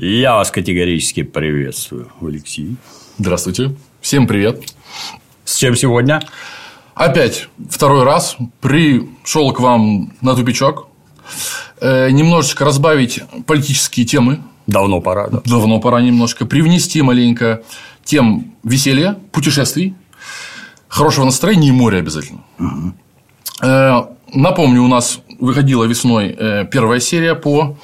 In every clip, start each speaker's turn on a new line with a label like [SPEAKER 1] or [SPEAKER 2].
[SPEAKER 1] Я вас категорически приветствую, Алексей.
[SPEAKER 2] Здравствуйте. Всем привет.
[SPEAKER 1] С чем сегодня?
[SPEAKER 2] Опять второй раз пришел к вам на тупичок. Э, немножечко разбавить политические темы.
[SPEAKER 1] Давно пора, да.
[SPEAKER 2] Давно пора немножко. Привнести маленько тем веселья, путешествий, хорошего настроения и моря обязательно. Угу. Напомню, у нас выходила весной э, первая серия по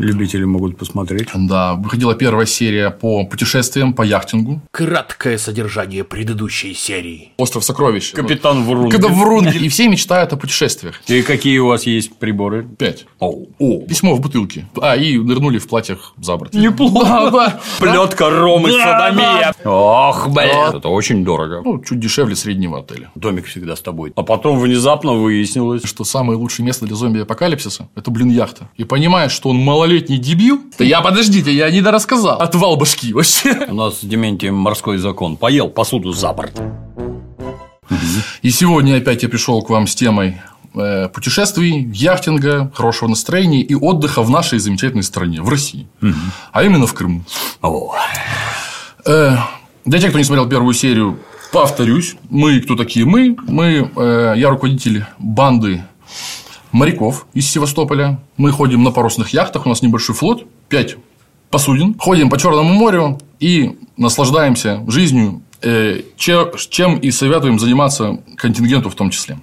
[SPEAKER 1] Любители могут посмотреть.
[SPEAKER 2] Да, выходила первая серия по путешествиям, по яхтингу.
[SPEAKER 3] Краткое содержание предыдущей серии.
[SPEAKER 2] Остров сокровищ.
[SPEAKER 1] Капитан Врунгель.
[SPEAKER 2] Когда Врунгель. И все мечтают о путешествиях.
[SPEAKER 1] И какие у вас есть приборы?
[SPEAKER 2] Пять.
[SPEAKER 1] О,
[SPEAKER 2] О, письмо в бутылке. А, и нырнули в платьях за борт.
[SPEAKER 1] Неплохо.
[SPEAKER 2] Да, да.
[SPEAKER 1] Плетка Ром и садомия. Ох, блин. Это очень дорого.
[SPEAKER 2] Ну, чуть дешевле среднего отеля.
[SPEAKER 1] Домик всегда с тобой. А потом внезапно выяснилось,
[SPEAKER 2] Что самое лучшее место для зомби-апокалипсиса – это, блин, яхта. И понимаешь, что он малолетний дебил. Да я, подождите, я не дорассказал. Отвал башки вообще.
[SPEAKER 1] у нас с Дементием морской закон. Поел посуду за борт.
[SPEAKER 2] И сегодня опять я пришел к вам с темой э, путешествий, яхтинга, хорошего настроения и отдыха в нашей замечательной стране, в России. А именно в Крыму.
[SPEAKER 1] О,
[SPEAKER 2] Э, Для тех, кто не смотрел первую серию, повторюсь. Мы кто такие мы? Мы, э, я руководитель банды моряков из Севастополя. Мы ходим на парусных яхтах, у нас небольшой флот, 5 посудин. Ходим по Черному морю и наслаждаемся жизнью, э, че- чем и советуем заниматься контингенту в том числе.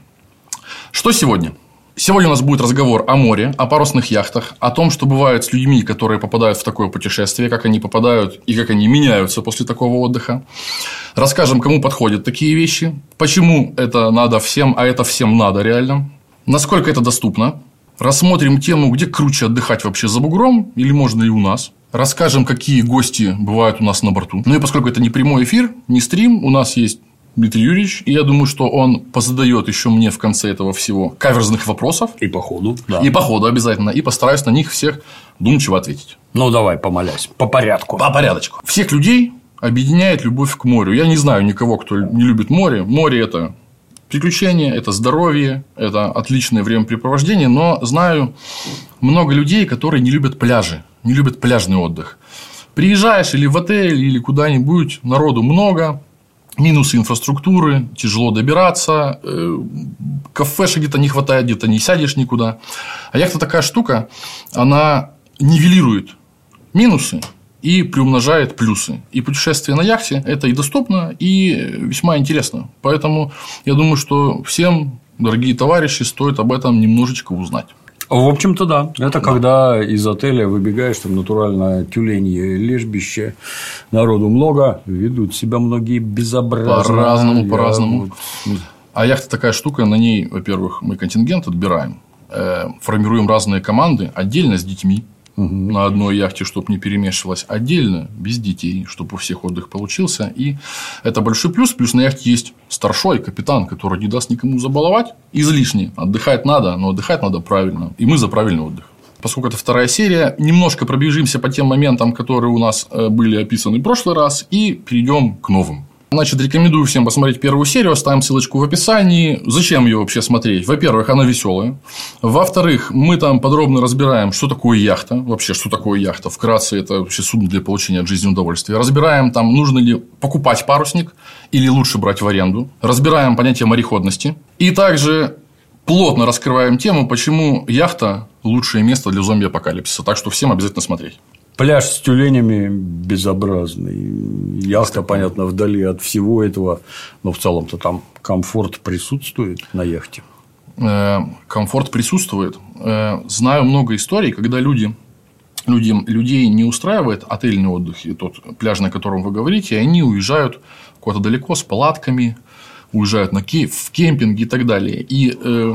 [SPEAKER 2] Что сегодня? Сегодня у нас будет разговор о море, о парусных яхтах, о том, что бывает с людьми, которые попадают в такое путешествие, как они попадают и как они меняются после такого отдыха. Расскажем, кому подходят такие вещи, почему это надо всем, а это всем надо реально, насколько это доступно. Рассмотрим тему, где круче отдыхать вообще за бугром или можно и у нас. Расскажем, какие гости бывают у нас на борту. Ну и поскольку это не прямой эфир, не стрим, у нас есть Дмитрий Юрьевич, и я думаю, что он позадает еще мне в конце этого всего каверзных вопросов.
[SPEAKER 1] и по ходу. Да.
[SPEAKER 2] И по ходу обязательно. И постараюсь на них всех думчиво ответить.
[SPEAKER 1] Ну, давай, помолясь. По порядку.
[SPEAKER 2] По порядочку. Всех людей объединяет любовь к морю. Я не знаю никого, кто не любит море. Море – это приключения, это здоровье, это отличное времяпрепровождение, но знаю много людей, которые не любят пляжи, не любят пляжный отдых. Приезжаешь или в отель, или куда-нибудь, народу много, минусы инфраструктуры, тяжело добираться, э, кафешек где-то не хватает, где-то не сядешь никуда. А яхта такая штука, она нивелирует минусы и приумножает плюсы. И путешествие на яхте – это и доступно, и весьма интересно. Поэтому я думаю, что всем, дорогие товарищи, стоит об этом немножечко узнать.
[SPEAKER 1] В общем-то, да. Это когда из отеля выбегаешь, там натурально тюленье лежбище, народу много, ведут себя многие безобразно.
[SPEAKER 2] По-разному,
[SPEAKER 1] Я
[SPEAKER 2] по-разному. А яхта такая штука, на ней, во-первых, мы контингент отбираем, э, формируем разные команды, отдельно с детьми на одной яхте, чтобы не перемешивалось, отдельно без детей, чтобы у всех отдых получился. И это большой плюс. Плюс на яхте есть старшой капитан, который не даст никому забаловать излишне. Отдыхать надо, но отдыхать надо правильно. И мы за правильный отдых. Поскольку это вторая серия, немножко пробежимся по тем моментам, которые у нас э, были описаны в прошлый раз, и перейдем к новым. Значит, рекомендую всем посмотреть первую серию, оставим ссылочку в описании. Зачем ее вообще смотреть? Во-первых, она веселая. Во-вторых, мы там подробно разбираем, что такое яхта, вообще, что такое яхта. Вкратце, это вообще судно для получения от жизни удовольствия. Разбираем, там, нужно ли покупать парусник или лучше брать в аренду. Разбираем понятие мореходности. И также плотно раскрываем тему, почему яхта – лучшее место для зомби-апокалипсиса. Так что всем обязательно смотреть.
[SPEAKER 1] Пляж с тюленями безобразный. Яхта, понятно, вдали от всего этого. Но в целом-то там комфорт присутствует на яхте.
[SPEAKER 2] Э, комфорт присутствует. Э, Знаю много историй, когда люди, людям, людей не устраивает отельный отдых, и тот пляж, на котором вы говорите, и они уезжают куда-то далеко с палатками, уезжают на ке- в кемпинги и так далее. И э,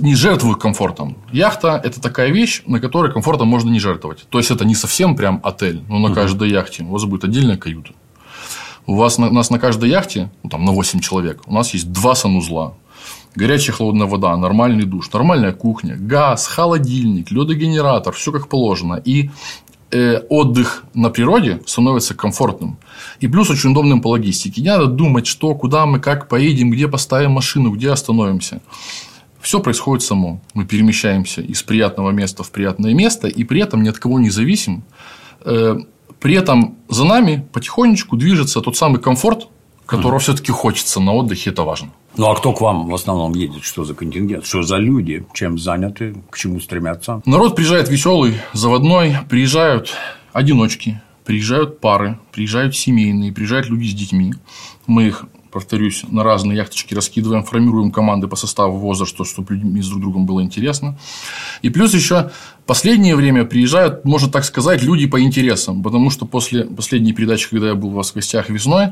[SPEAKER 2] не жертвуют комфортом. Яхта – это такая вещь, на которой комфортом можно не жертвовать. То есть, это не совсем прям отель, но на каждой яхте у вас будет отдельная каюта. У вас на, у нас на каждой яхте, ну, там на 8 человек, у нас есть два санузла. Горячая холодная вода, нормальный душ, нормальная кухня, газ, холодильник, ледогенератор, все как положено. И э, отдых на природе становится комфортным. И плюс очень удобным по логистике. Не надо думать, что, куда мы, как поедем, где поставим машину, где остановимся. Все происходит само. Мы перемещаемся из приятного места в приятное место, и при этом ни от кого не зависим. Э, при этом за нами потихонечку движется тот самый комфорт, которого все-таки хочется на отдыхе, это важно.
[SPEAKER 1] Ну, а кто к вам в основном едет? Что за контингент? Что за люди? Чем заняты? К чему стремятся?
[SPEAKER 2] Народ приезжает веселый, заводной, приезжают одиночки, приезжают пары, приезжают семейные, приезжают люди с детьми. Мы их повторюсь, на разные яхточки раскидываем, формируем команды по составу возраста, чтобы людьми с друг другом было интересно. И плюс еще последнее время приезжают, можно так сказать, люди по интересам, потому что после последней передачи, когда я был у вас в гостях весной,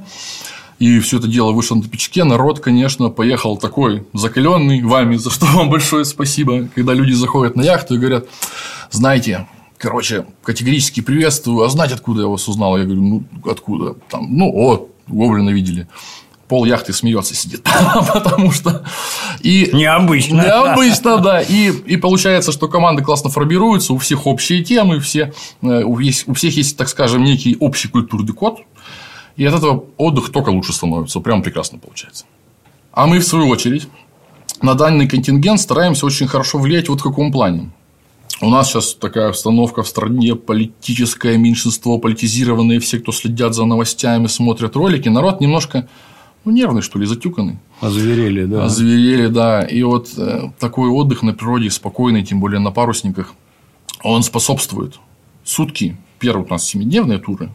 [SPEAKER 2] и все это дело вышло на пичке, народ, конечно, поехал такой закаленный вами, за что вам большое спасибо, когда люди заходят на яхту и говорят, знаете, короче, категорически приветствую, а знать, откуда я вас узнал? Я говорю, ну, откуда? Там, ну, о, гоблина видели пол яхты смеется сидит, потому что
[SPEAKER 1] и необычно,
[SPEAKER 2] необычно, да, и и получается, что команды классно формируются, у всех общие темы, все э, у, есть, у всех есть, так скажем, некий общий культурный код, и от этого отдых только лучше становится, прям прекрасно получается. А мы в свою очередь на данный контингент стараемся очень хорошо влиять вот в каком плане. У нас сейчас такая обстановка в стране, политическое меньшинство, политизированные, все, кто следят за новостями, смотрят ролики. Народ немножко ну, нервный, что ли, затюканный.
[SPEAKER 1] Озверели, да.
[SPEAKER 2] Озверели, да. И вот э, такой отдых на природе, спокойный, тем более на парусниках, он способствует. Сутки, первые у нас семидневные туры,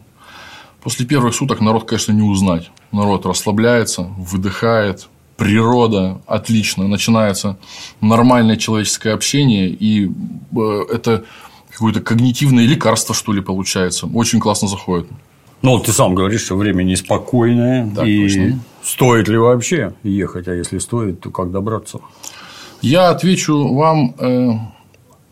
[SPEAKER 2] после первых суток народ, конечно, не узнать. Народ расслабляется, выдыхает, природа отлично, начинается нормальное человеческое общение, и э, это какое-то когнитивное лекарство, что ли, получается. Очень классно заходит.
[SPEAKER 1] Ну, ты сам говоришь, что время неспокойное. Да, и точно. Стоит ли вообще ехать? А если стоит, то как добраться?
[SPEAKER 2] Я отвечу вам э,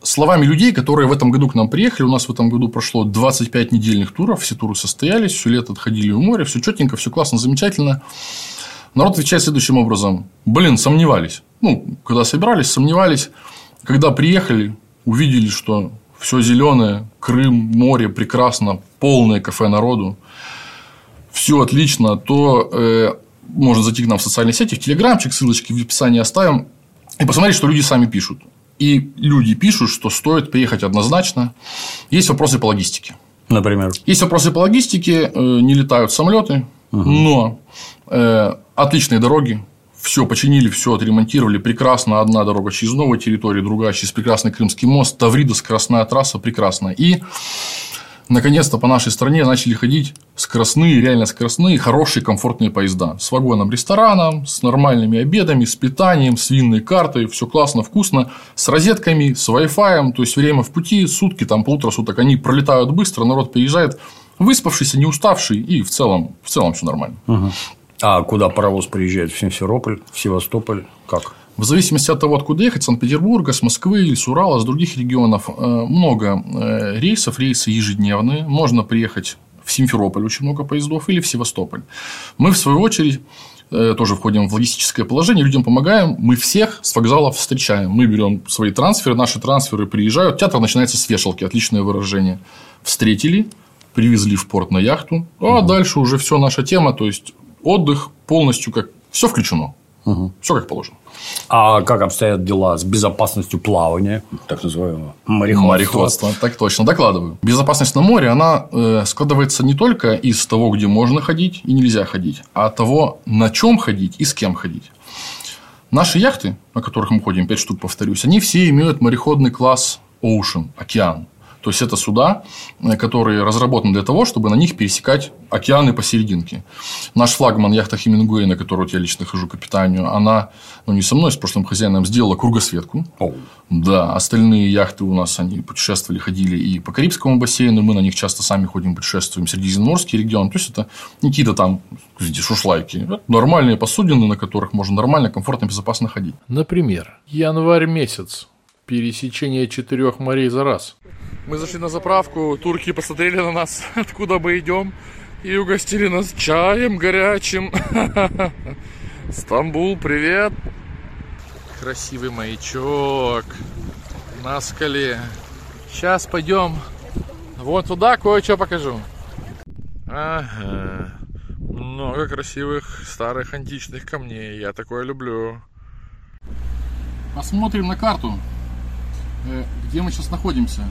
[SPEAKER 2] словами людей, которые в этом году к нам приехали. У нас в этом году прошло 25 недельных туров. Все туры состоялись, все лето отходили в море, все четенько, все классно, замечательно. Народ отвечает следующим образом. Блин, сомневались. Ну, когда собирались, сомневались. Когда приехали, увидели, что все зеленое, Крым, море, прекрасно, полное кафе народу, все отлично, то э, можно зайти к нам в социальные сети, в Телеграмчик, ссылочки в описании оставим, и посмотреть, что люди сами пишут. И люди пишут, что стоит приехать однозначно. Есть вопросы по логистике.
[SPEAKER 1] Например.
[SPEAKER 2] Есть вопросы по логистике, э, не летают самолеты, угу. но э, отличные дороги, все починили, все отремонтировали, прекрасно, одна дорога через новую территорию, другая через прекрасный Крымский мост, Таврида, скоростная трасса, прекрасно. И наконец-то по нашей стране начали ходить скоростные, реально скоростные, хорошие, комфортные поезда. С вагоном рестораном, с нормальными обедами, с питанием, с винной картой, все классно, вкусно, с розетками, с Wi-Fi, то есть время в пути, сутки, там полутора суток, они пролетают быстро, народ приезжает выспавшийся, не уставший, и в целом, в целом все нормально.
[SPEAKER 1] Угу. А куда паровоз приезжает? В Симферополь, в Севастополь? Как?
[SPEAKER 2] В зависимости от того, откуда ехать, с Санкт-Петербурга, с Москвы или с Урала, с других регионов, э, много э, рейсов, рейсы ежедневные. Можно приехать в Симферополь, очень много поездов, или в Севастополь. Мы, в свою очередь, э, тоже входим в логистическое положение, людям помогаем, мы всех с вокзалов встречаем. Мы берем свои трансферы, наши трансферы приезжают, театр начинается с вешалки, отличное выражение. Встретили, привезли в порт на яхту, а угу. дальше уже все наша тема, то есть отдых полностью как все включено. Угу. Все как положено.
[SPEAKER 1] А как обстоят дела с безопасностью плавания, так называемого
[SPEAKER 2] мореходства? Мореходство, так точно, докладываю. Безопасность на море, она э, складывается не только из того, где можно ходить и нельзя ходить, а того, на чем ходить и с кем ходить. Наши яхты, на которых мы ходим, 5 штук, повторюсь, они все имеют мореходный класс Ocean, океан. То есть, это суда, э, которые разработаны для того, чтобы на них пересекать океаны посерединке. Наш флагман яхта Хемингуэй, на которую я лично хожу капитанию, она, ну, не со мной, с прошлым хозяином, сделала кругосветку. Oh. Да, остальные яхты у нас, они путешествовали, ходили и по Карибскому бассейну, мы на них часто сами ходим, путешествуем, Средиземноморский регион. То есть, это не какие-то там, видите, шушлайки. Это нормальные посудины, на которых можно нормально, комфортно, безопасно ходить.
[SPEAKER 4] Например, январь месяц. Пересечение четырех морей за раз.
[SPEAKER 2] Мы зашли на заправку, турки посмотрели на нас, откуда мы идем, и угостили нас чаем горячим. Стамбул, привет!
[SPEAKER 4] Красивый маячок на скале. Сейчас пойдем вот туда, кое-что покажу. Ага, много красивых старых античных камней. Я такое люблю.
[SPEAKER 2] Посмотрим на карту, где мы сейчас находимся.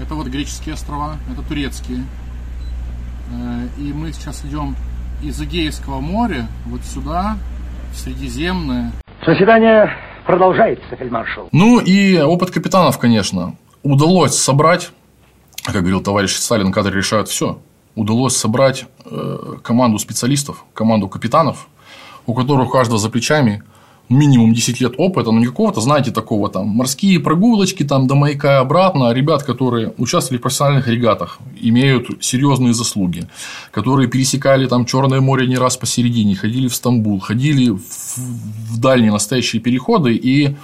[SPEAKER 2] Это вот греческие острова, это турецкие. Э, и мы сейчас идем из Эгейского моря вот сюда, в Средиземное.
[SPEAKER 5] Заседание продолжается, фельдмаршал.
[SPEAKER 2] Ну и опыт капитанов, конечно. Удалось собрать, как говорил товарищ Сталин, кадры решают все. Удалось собрать э, команду специалистов, команду капитанов, у которых у каждого за плечами минимум 10 лет опыта, но не какого-то, знаете, такого там морские прогулочки там до маяка и обратно, а ребят, которые участвовали в профессиональных регатах, имеют серьезные заслуги, которые пересекали там Черное море не раз посередине, ходили в Стамбул, ходили в, в дальние настоящие переходы, и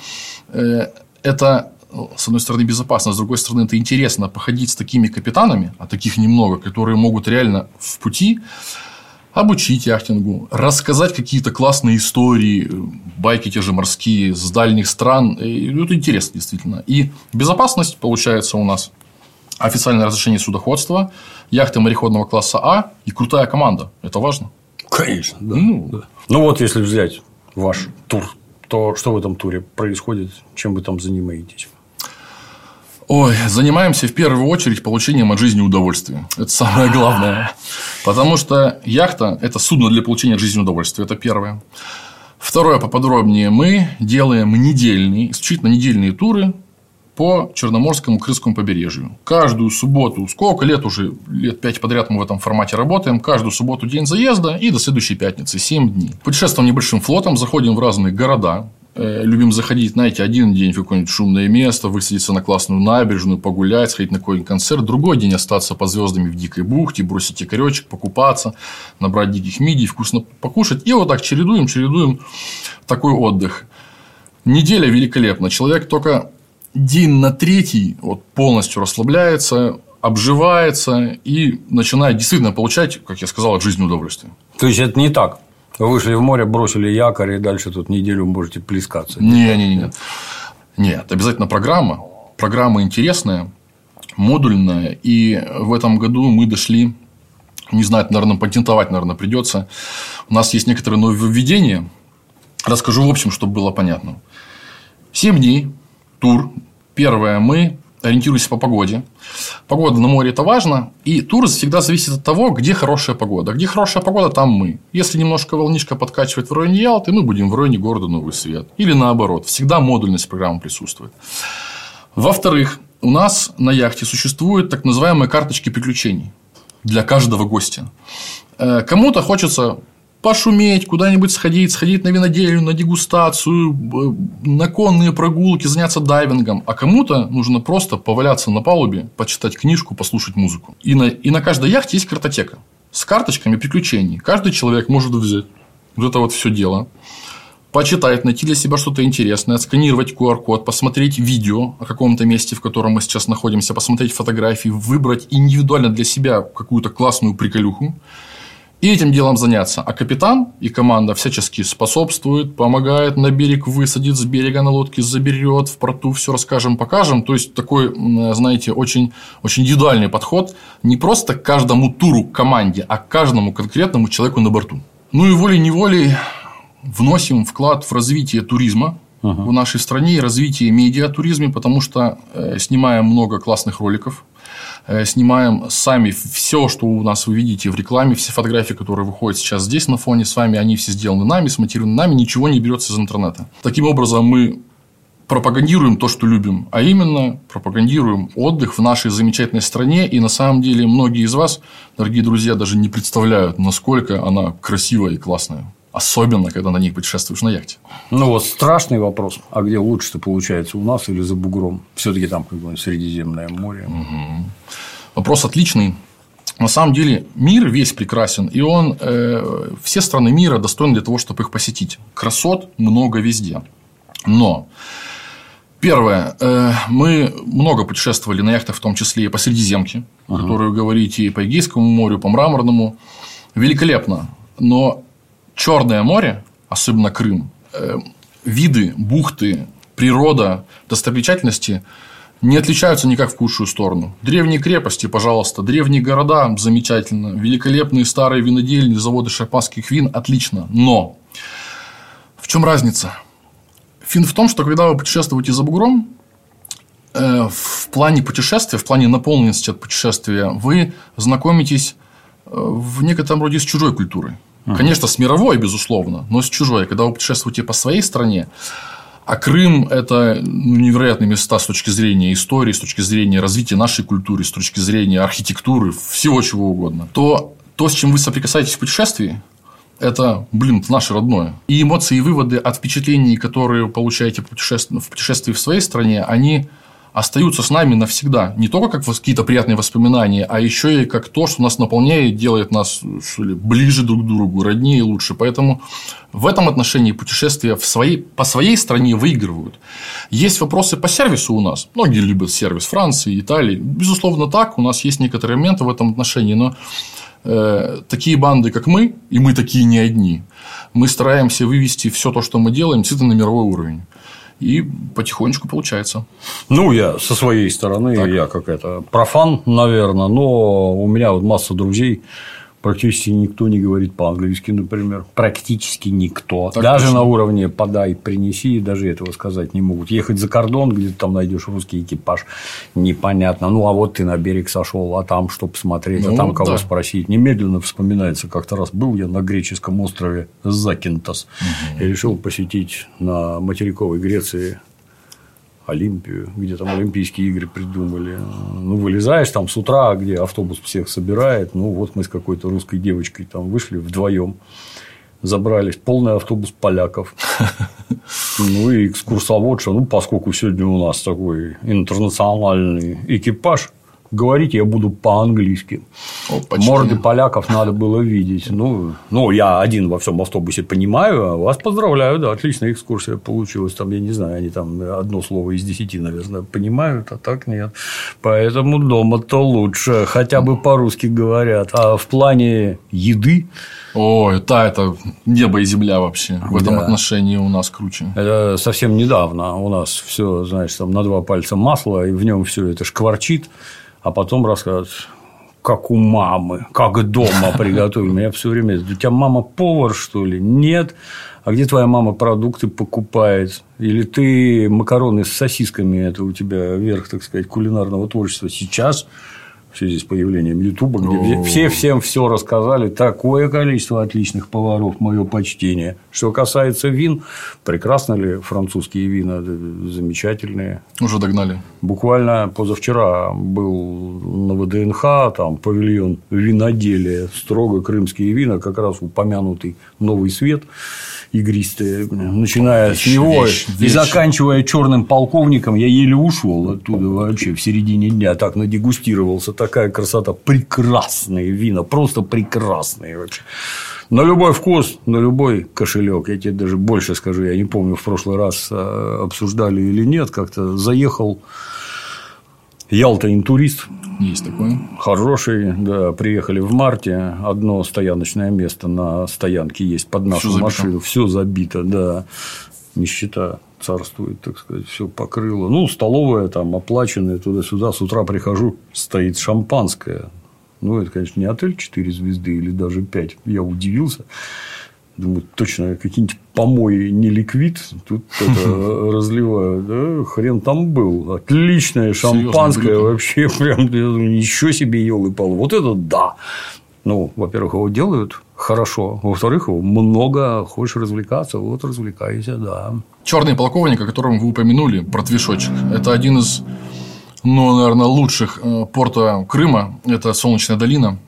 [SPEAKER 2] э, это с одной стороны, безопасно, с другой стороны, это интересно походить с такими капитанами, а таких немного, которые могут реально в пути обучить яхтингу, рассказать какие-то классные истории, байки те же морские с дальних стран. И это интересно, действительно. И безопасность получается у нас официальное разрешение судоходства, яхты мореходного класса А и крутая команда. Это важно.
[SPEAKER 1] Конечно, да. Ну, да. ну вот, если взять ваш тур, то что в этом туре происходит, чем вы там занимаетесь?
[SPEAKER 2] Ой, занимаемся в первую очередь получением от жизни удовольствия. Это самое главное. Потому что яхта – это судно для получения жизни удовольствия. Это первое. Второе, поподробнее, мы делаем недельные, исключительно недельные туры по Черноморскому Крымскому побережью. Каждую субботу, сколько лет уже, лет пять подряд мы в этом формате работаем, каждую субботу день заезда и до следующей пятницы, 7 дней. Путешествуем небольшим флотом, заходим в разные города, любим заходить, знаете, один день в какое-нибудь шумное место, высадиться на классную набережную, погулять, сходить на какой-нибудь концерт, другой день остаться под звездами в дикой бухте, бросить якоречек, покупаться, набрать диких мидий, вкусно покушать. И вот так чередуем, чередуем такой отдых. Неделя великолепна. Человек только день на третий вот, полностью расслабляется, обживается и начинает действительно получать, как я сказал, от жизни удовольствие.
[SPEAKER 1] То есть это не так. Вышли в море, бросили якорь, и дальше тут неделю можете плескаться.
[SPEAKER 2] Не, не, не. Нет, обязательно программа. Программа интересная, модульная. И в этом году мы дошли, не знаю, наверное, патентовать, наверное, придется. У нас есть некоторые нововведения. Расскажу в общем, чтобы было понятно. Семь дней, тур. Первое мы ориентируйся по погоде. Погода на море – это важно. И тур всегда зависит от того, где хорошая погода. Где хорошая погода, там мы. Если немножко волнишка подкачивает в районе Ялты, мы будем в районе города Новый Свет. Или наоборот. Всегда модульность программы присутствует. Во-вторых, у нас на яхте существуют так называемые карточки приключений для каждого гостя. Э, кому-то хочется пошуметь, куда-нибудь сходить, сходить на винодельню, на дегустацию, на конные прогулки, заняться дайвингом. А кому-то нужно просто поваляться на палубе, почитать книжку, послушать музыку. И на, и на каждой яхте есть картотека с карточками приключений. Каждый человек может взять вот это вот все дело, почитать, найти для себя что-то интересное, отсканировать QR-код, посмотреть видео о каком-то месте, в котором мы сейчас находимся, посмотреть фотографии, выбрать индивидуально для себя какую-то классную приколюху и этим делом заняться. А капитан и команда всячески способствуют, помогает на берег высадит, с берега на лодке заберет, в порту все расскажем, покажем. То есть, такой, знаете, очень, очень индивидуальный подход не просто к каждому туру команде, а к каждому конкретному человеку на борту. Ну и волей-неволей вносим вклад в развитие туризма в нашей стране и развитие медиатуризма, потому что э, снимаем много классных роликов, снимаем сами все, что у нас вы видите в рекламе, все фотографии, которые выходят сейчас здесь на фоне с вами, они все сделаны нами, смонтированы нами, ничего не берется из интернета. Таким образом, мы пропагандируем то, что любим, а именно пропагандируем отдых в нашей замечательной стране. И на самом деле многие из вас, дорогие друзья, даже не представляют, насколько она красивая и классная. Особенно, когда на ней путешествуешь на яхте.
[SPEAKER 1] Ну, вот страшный вопрос. А где лучше-то получается, у нас или за бугром? Все-таки там как бы Средиземное море.
[SPEAKER 2] Угу. Вопрос отличный. На самом деле мир весь прекрасен, и он э, все страны мира достойны для того, чтобы их посетить. Красот много везде. Но Первое. Э, мы много путешествовали на яхтах, в том числе и по Средиземке, uh-huh. которую говорите, и по Эгейскому морю, по Мраморному. Великолепно. Но Черное море, особенно Крым, э, виды, бухты, природа, достопримечательности не отличаются никак в худшую сторону. Древние крепости, пожалуйста, древние города – замечательно, великолепные старые винодельни, заводы шампанских вин – отлично. Но в чем разница? Фин в том, что когда вы путешествуете за бугром, э, в плане путешествия, в плане наполненности от путешествия, вы знакомитесь э, в некотором роде с чужой культурой. Конечно, с мировой, безусловно, но с чужой. Когда вы путешествуете по своей стране, а Крым – это ну, невероятные места с точки зрения истории, с точки зрения развития нашей культуры, с точки зрения архитектуры, всего чего угодно, то то, с чем вы соприкасаетесь в путешествии, это, блин, это наше родное. И эмоции и выводы от впечатлений, которые получаете в путешествии в своей стране, они остаются с нами навсегда. Не только как какие-то приятные воспоминания, а еще и как то, что нас наполняет, делает нас что ли, ближе друг к другу, роднее и лучше. Поэтому в этом отношении путешествия в своей, по своей стране выигрывают. Есть вопросы по сервису у нас. Многие любят сервис Франции, Италии. Безусловно, так. У нас есть некоторые моменты в этом отношении. Но э, такие банды, как мы, и мы такие не одни, мы стараемся вывести все то, что мы делаем, действительно на мировой уровень. И потихонечку получается.
[SPEAKER 1] Ну, я со своей стороны,
[SPEAKER 2] Так.
[SPEAKER 1] я как это профан, наверное, но у меня вот масса друзей, практически никто не говорит по-английски, например. Практически никто.
[SPEAKER 2] Так
[SPEAKER 1] даже
[SPEAKER 2] точно.
[SPEAKER 1] на уровне подай, принеси, даже этого сказать не могут. Ехать за кордон, где ты там найдешь русский экипаж, непонятно. Ну, а вот ты на берег сошел, а там что посмотреть, а
[SPEAKER 2] Ну,
[SPEAKER 1] там кого
[SPEAKER 2] да.
[SPEAKER 1] спросить. Немедленно вспоминается, как-то раз был я на греческом острове Закинтос и решил посетить на материковой Греции Олимпию, где там Олимпийские игры придумали. Ну, вылезаешь там с утра, где автобус всех собирает. Ну, вот мы с какой-то русской девочкой там вышли вдвоем, забрались. Полный автобус поляков. Ну, и экскурсоводша, ну, поскольку сегодня у нас такой интернациональный экипаж, говорить я буду по-английски.
[SPEAKER 2] О, почти.
[SPEAKER 1] Морды поляков надо было видеть. Ну, ну, я один во всем автобусе понимаю, а вас поздравляю, да, отличная экскурсия получилась. Там, я не знаю, они там одно слово из десяти, наверное, понимают, а так нет. Поэтому дома-то лучше, хотя бы по-русски говорят. А в плане еды,
[SPEAKER 2] Ой, да, это небо и земля вообще. В этом
[SPEAKER 1] Да.
[SPEAKER 2] отношении у нас круче.
[SPEAKER 1] это совсем недавно у нас все, знаешь, там на два пальца масла, и в нем все это шкварчит, а потом рассказывают, как у мамы, как дома приготовили. Меня все время, у тебя мама повар, что ли? Нет. А где твоя мама продукты покупает? Или ты макароны с сосисками, это у тебя верх, так сказать, кулинарного творчества сейчас, в связи с появлением Ютуба, где все всем все рассказали. Такое количество отличных поваров, мое почтение. Что касается вин, прекрасно ли французские вина? Да, Замечательные.
[SPEAKER 2] Уже догнали.
[SPEAKER 1] Буквально позавчера был на ВДНХ, там павильон виноделия, строго крымские вина, как раз упомянутый Новый Свет, игристые, начиная
[SPEAKER 2] Вещь,
[SPEAKER 1] с него
[SPEAKER 2] вещь,
[SPEAKER 1] и
[SPEAKER 2] вещь.
[SPEAKER 1] заканчивая черным полковником, я еле ушел оттуда вообще в середине дня, так надегустировался, такая красота, прекрасные вина, просто прекрасные вообще. На любой вкус, на любой кошелек. Я тебе даже больше скажу, я не помню, в прошлый раз э, обсуждали или нет, как-то заехал Ялта интурист,
[SPEAKER 2] Есть такое.
[SPEAKER 1] хороший, да, приехали в марте, одно стояночное место на стоянке есть под нашу
[SPEAKER 2] Всё
[SPEAKER 1] машину, все забито, да, нищета царствует, так сказать, все покрыло. Ну, столовая там оплаченная туда-сюда, с утра прихожу, стоит шампанское. Ну, это, конечно, не отель 4 звезды или даже 5. Я удивился. Думаю, точно какие-нибудь помои не ликвид, тут это разливают. Да, хрен там был. Отличное шампанское вообще. Прям ничего себе елы пал. Вот это да. Ну, во-первых, его делают хорошо. Во-вторых, его много. Хочешь развлекаться, вот развлекайся, да.
[SPEAKER 2] Черный полковник, о котором вы упомянули, про Твишочек. Это один из, ну, наверное, лучших э, порта Крыма. Это Солнечная долина.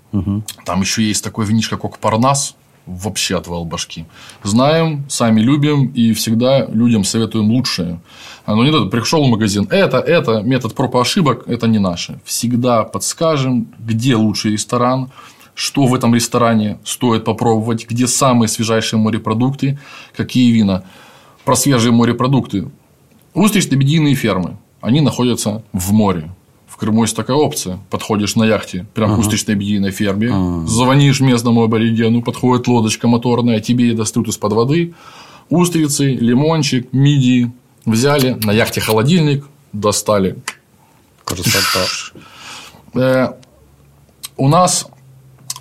[SPEAKER 2] Там еще есть такой винишко, как Парнас. Вообще отвал башки. Знаем, сами любим и всегда людям советуем лучшее. Оно не надо, пришел в магазин, это, это, метод проб и ошибок, это не наше. Всегда подскажем, где лучший ресторан, что в этом ресторане стоит попробовать, где самые свежайшие морепродукты, какие вина. Про свежие морепродукты. Устрично-бедийные фермы. Они находятся в море. В Крыму есть такая опция. Подходишь на яхте, прям к устрично-бедийной ферме, звонишь местному аборигену, подходит лодочка моторная, тебе достают из-под воды устрицы, лимончик, мидии. Взяли, на яхте холодильник, достали.
[SPEAKER 1] Красота.
[SPEAKER 2] Э, у нас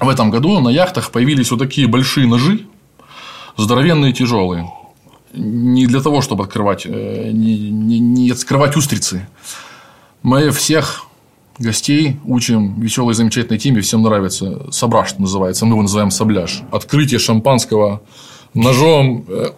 [SPEAKER 2] в этом году на яхтах появились вот такие большие ножи, здоровенные, тяжелые. не для того, чтобы открывать, э, не, не, не открывать устрицы. Мы всех гостей учим веселой замечательной теме, всем нравится. Сображ что называется, мы его называем сабляж. Открытие шампанского ножом, э,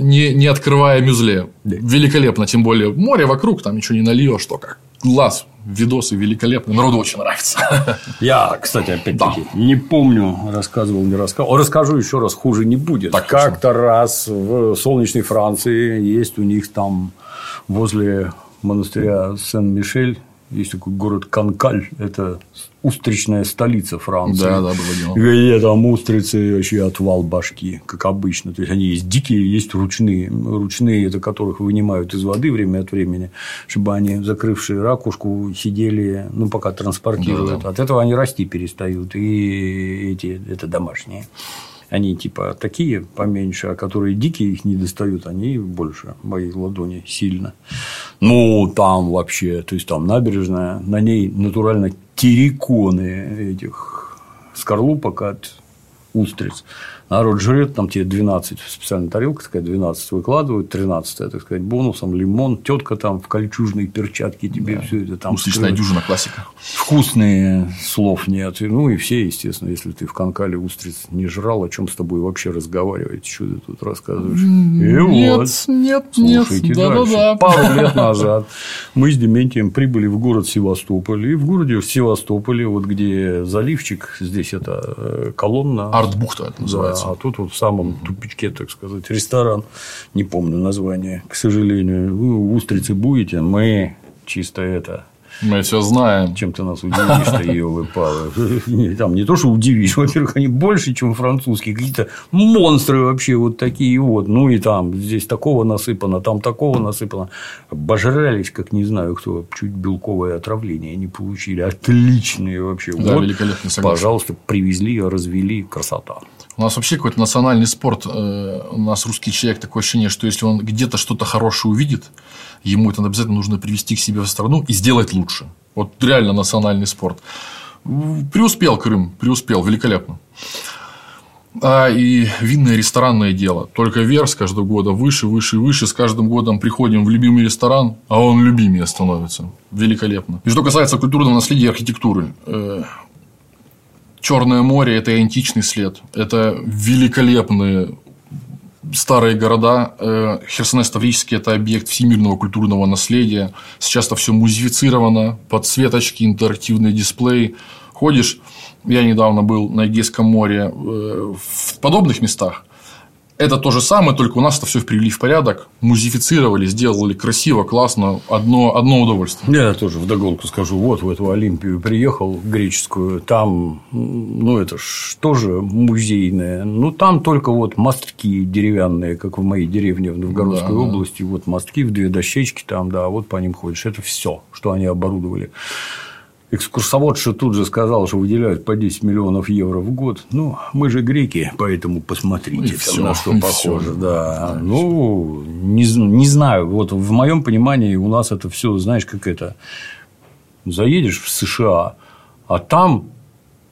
[SPEAKER 2] не, не открывая мюзле. Великолепно, тем более море вокруг, там ничего не нальешь, что как глаз, видосы великолепные, народу очень нравится.
[SPEAKER 1] Я, кстати, опять-таки, не помню, рассказывал, не рассказывал. Расскажу еще раз, хуже не будет.
[SPEAKER 2] Так,
[SPEAKER 1] Как-то раз в солнечной Франции есть у них там возле монастыря Сен-Мишель есть такой город Канкаль, это устричная столица Франции.
[SPEAKER 2] Да, да, было дело.
[SPEAKER 1] Где там устрицы вообще отвал башки, как обычно. То есть они есть дикие, есть ручные. Ручные, это которых вынимают из воды время от времени, чтобы они, закрывшие ракушку, сидели, ну, пока транспортируют.
[SPEAKER 2] Да, да.
[SPEAKER 1] От этого они расти перестают. И эти это домашние. Они типа такие поменьше, а которые дикие их не достают, они больше моей ладони сильно. Ну, там вообще, то есть там набережная, на ней натурально терриконы этих скорлупок от устриц. Народ жрет, там тебе 12, специальная тарелка такая, 12 выкладывают, 13 так сказать, бонусом, лимон, тетка там в кольчужной перчатке тебе все это там.
[SPEAKER 2] Устричная дюжина классика.
[SPEAKER 1] Вкусные слов нет. Ну, и все, естественно, если ты в Канкале устриц не жрал, о чем с тобой вообще разговаривать, что ты тут рассказываешь. И
[SPEAKER 2] Нет,
[SPEAKER 1] вот.
[SPEAKER 2] нет,
[SPEAKER 1] Слушайте
[SPEAKER 2] нет.
[SPEAKER 1] дальше.
[SPEAKER 2] Да-да-да.
[SPEAKER 1] Пару лет назад мы с Дементием прибыли в город Севастополь. И в городе Севастополе, вот где заливчик, здесь это э, колонна.
[SPEAKER 2] Артбухта это называется.
[SPEAKER 1] А тут вот в самом тупичке, так сказать, ресторан. Не помню название, к сожалению. Вы устрицы будете? Мы чисто это
[SPEAKER 2] Мы все знаем.
[SPEAKER 1] чем ты нас удивишь-то, ее палы. Не, Там не то, что удивишь, во-первых, они больше, чем французские, какие-то монстры вообще вот такие вот. Ну, и там здесь такого насыпано, там такого насыпано. Обожрались, как не знаю кто, чуть белковое отравление не получили. Отличные вообще.
[SPEAKER 2] Да,
[SPEAKER 1] вот,
[SPEAKER 2] великолепно, согласен.
[SPEAKER 1] пожалуйста, привезли, развели, красота.
[SPEAKER 2] У нас вообще какой-то национальный спорт. э, У нас русский человек такое ощущение, что если он где-то что-то хорошее увидит, ему это обязательно нужно привести к себе в страну и сделать лучше. Вот реально национальный спорт. Преуспел Крым, преуспел, великолепно. А и винное ресторанное дело. Только вверх с каждого года выше, выше выше. С каждым годом приходим в любимый ресторан, а он любимее становится. Великолепно. И что касается культурного наследия и архитектуры. Черное море – это античный след. Это великолепные старые города. Э, Херсонес Таврический – это объект всемирного культурного наследия. Сейчас это все музифицировано, подсветочки, интерактивные дисплеи. Ходишь, я недавно был на Эгейском море э, в подобных местах. Это то же самое, только у нас это все привели в порядок, музифицировали, сделали красиво, классно, одно, одно удовольствие.
[SPEAKER 1] Я тоже вдогонку скажу, вот в эту Олимпию приехал греческую, там, ну, это ж тоже музейное, ну, там только вот мостки деревянные, как в моей деревне в Новгородской
[SPEAKER 2] Да, да.
[SPEAKER 1] области, вот мостки в две дощечки там, да, вот по ним ходишь, это все, что они оборудовали. Экскурсовод что тут же сказал, что выделяют по 10 миллионов евро в год. Ну, мы же греки, поэтому посмотрите,
[SPEAKER 2] И всё,
[SPEAKER 1] на что похоже.
[SPEAKER 2] всё.
[SPEAKER 1] Да. Ну, не, не знаю. Вот в моем понимании у нас это все, знаешь, как это. Заедешь в США, а там,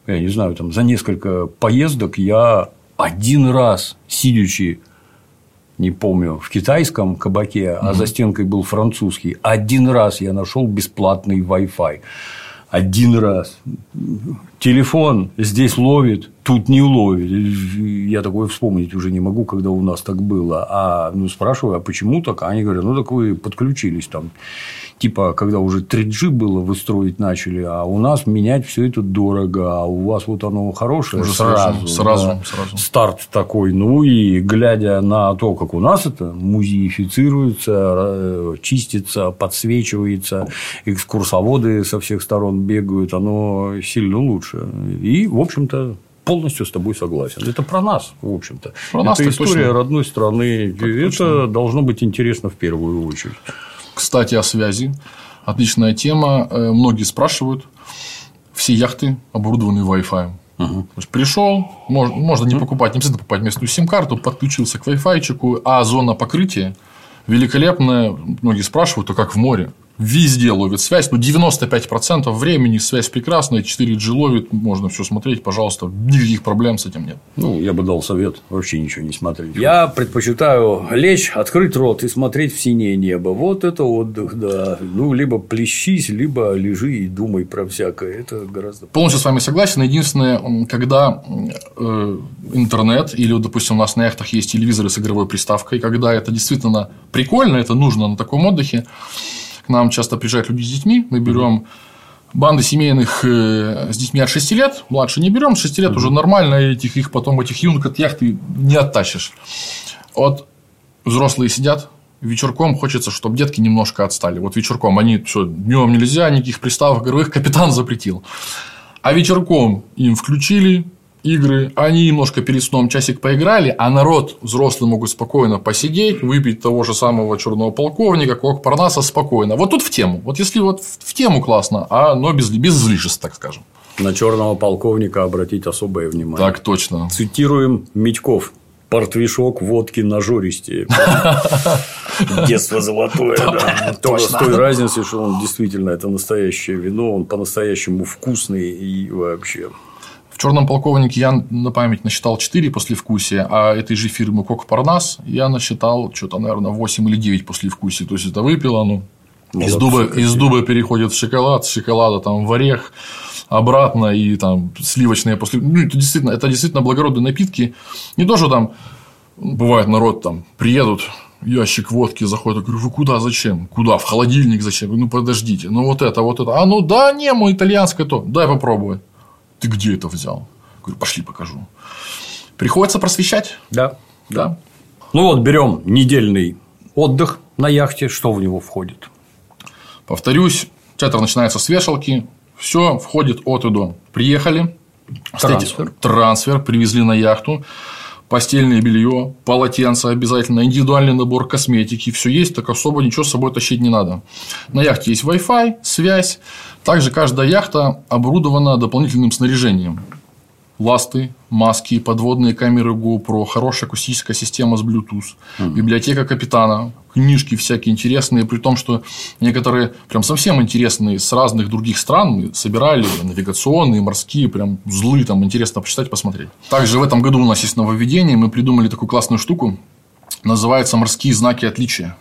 [SPEAKER 1] я не знаю, там за несколько поездок я один раз, сидячи не помню, в китайском кабаке, а за стенкой был французский. Один раз я нашел бесплатный Wi-Fi. Один раз. Телефон здесь ловит, тут не ловит. Я такое вспомнить уже не могу, когда у нас так было. А ну, спрашиваю, а почему так? А они говорят, ну так вы подключились там. Типа, когда уже 3G было, вы строить начали, а у нас менять все это дорого, а у вас вот оно хорошее
[SPEAKER 2] Уже
[SPEAKER 1] сразу.
[SPEAKER 2] сразу, сразу,
[SPEAKER 1] да.
[SPEAKER 2] сразу.
[SPEAKER 1] Старт такой. Ну и глядя на то, как у нас это музеифицируется, э, чистится, подсвечивается, экскурсоводы со всех сторон бегают, оно сильно лучше. И, в общем-то, полностью с тобой согласен. Это про нас, в общем-то.
[SPEAKER 2] Про нас
[SPEAKER 1] это
[SPEAKER 2] так
[SPEAKER 1] история
[SPEAKER 2] точно.
[SPEAKER 1] родной страны. это должно быть интересно в первую очередь.
[SPEAKER 2] Кстати, о связи. Отличная тема. Э, Многие спрашивают. Все яхты оборудованы Wi-Fi. Есть пришел, можно, можно не покупать, не обязательно покупать местную сим-карту, подключился к Wi-Fi, а зона покрытия великолепная. Многие спрашивают, а как в море? Везде ловит связь. Ну, 95% времени связь прекрасная, 4G ловит, можно все смотреть, пожалуйста, никаких проблем с этим нет.
[SPEAKER 1] Ну, я бы дал совет вообще ничего не смотреть. Я предпочитаю лечь, открыть рот и смотреть в синее небо. Вот это отдых, да. Ну, либо плещись, либо лежи и думай про всякое. Это гораздо...
[SPEAKER 2] Полностью с вами согласен. Единственное, когда э, интернет или, допустим, у нас на яхтах есть телевизоры с игровой приставкой, когда это действительно прикольно, это нужно на таком отдыхе, к нам часто приезжают люди с детьми, мы берем банды семейных э, с детьми от 6 лет, младше не берем, 6 лет уже нормально, этих их потом этих юнок от яхты не оттащишь. Вот взрослые сидят, вечерком хочется, чтобы детки немножко отстали. Вот вечерком они все, днем нельзя, никаких приставок игровых капитан запретил. А вечерком им включили, игры, они немножко перед сном часик поиграли, а народ, взрослые могут спокойно посидеть, выпить того же самого черного полковника, кок Парнаса спокойно. Вот тут в тему. Вот если вот в тему классно, а но без, без излишеств, так скажем.
[SPEAKER 1] На черного полковника обратить особое внимание.
[SPEAKER 2] Так точно.
[SPEAKER 1] Цитируем Митьков. Портвишок водки на жористе. Детство золотое, да. С той разницей, что он действительно это настоящее вино, он по-настоящему вкусный и вообще.
[SPEAKER 2] В черном полковнике я на память насчитал 4 послевкусия, а этой же фирмы Кок Парнас я насчитал что-то, наверное, 8 или 9 послевкусий. То есть это выпил оно. Из дуба, из дуба переходит в шоколад, с шоколада там в орех, обратно и там сливочные после. Ну, это действительно, это действительно благородные напитки. Не то, что там бывает народ там приедут, ящик водки заходит, я говорю, вы куда, зачем? Куда? В холодильник зачем? Ну, подождите, ну, вот это, вот это. А, ну, да, не, мой итальянское то, дай попробовать. Ты где это взял? Говорю, пошли покажу. Приходится просвещать.
[SPEAKER 1] Да.
[SPEAKER 2] Да.
[SPEAKER 1] Ну вот, берем недельный отдых на яхте. Что в него входит?
[SPEAKER 2] Повторюсь, театр начинается с вешалки. Все входит от и до. Приехали.
[SPEAKER 1] Трансфер.
[SPEAKER 2] Трансфер. Привезли на яхту. Постельное белье, полотенце обязательно, индивидуальный набор косметики, все есть, так особо ничего с собой тащить не надо. На яхте есть Wi-Fi, связь, также каждая яхта оборудована дополнительным снаряжением. Ласты, маски, подводные камеры GoPro, хорошая акустическая система с Bluetooth, mm-hmm. библиотека капитана, книжки всякие интересные, при том, что некоторые прям совсем интересные с разных других стран мы собирали, навигационные, морские, прям злые, там интересно почитать, посмотреть. Также в этом году у нас есть нововведение, мы придумали такую классную штуку, называется «Морские знаки отличия».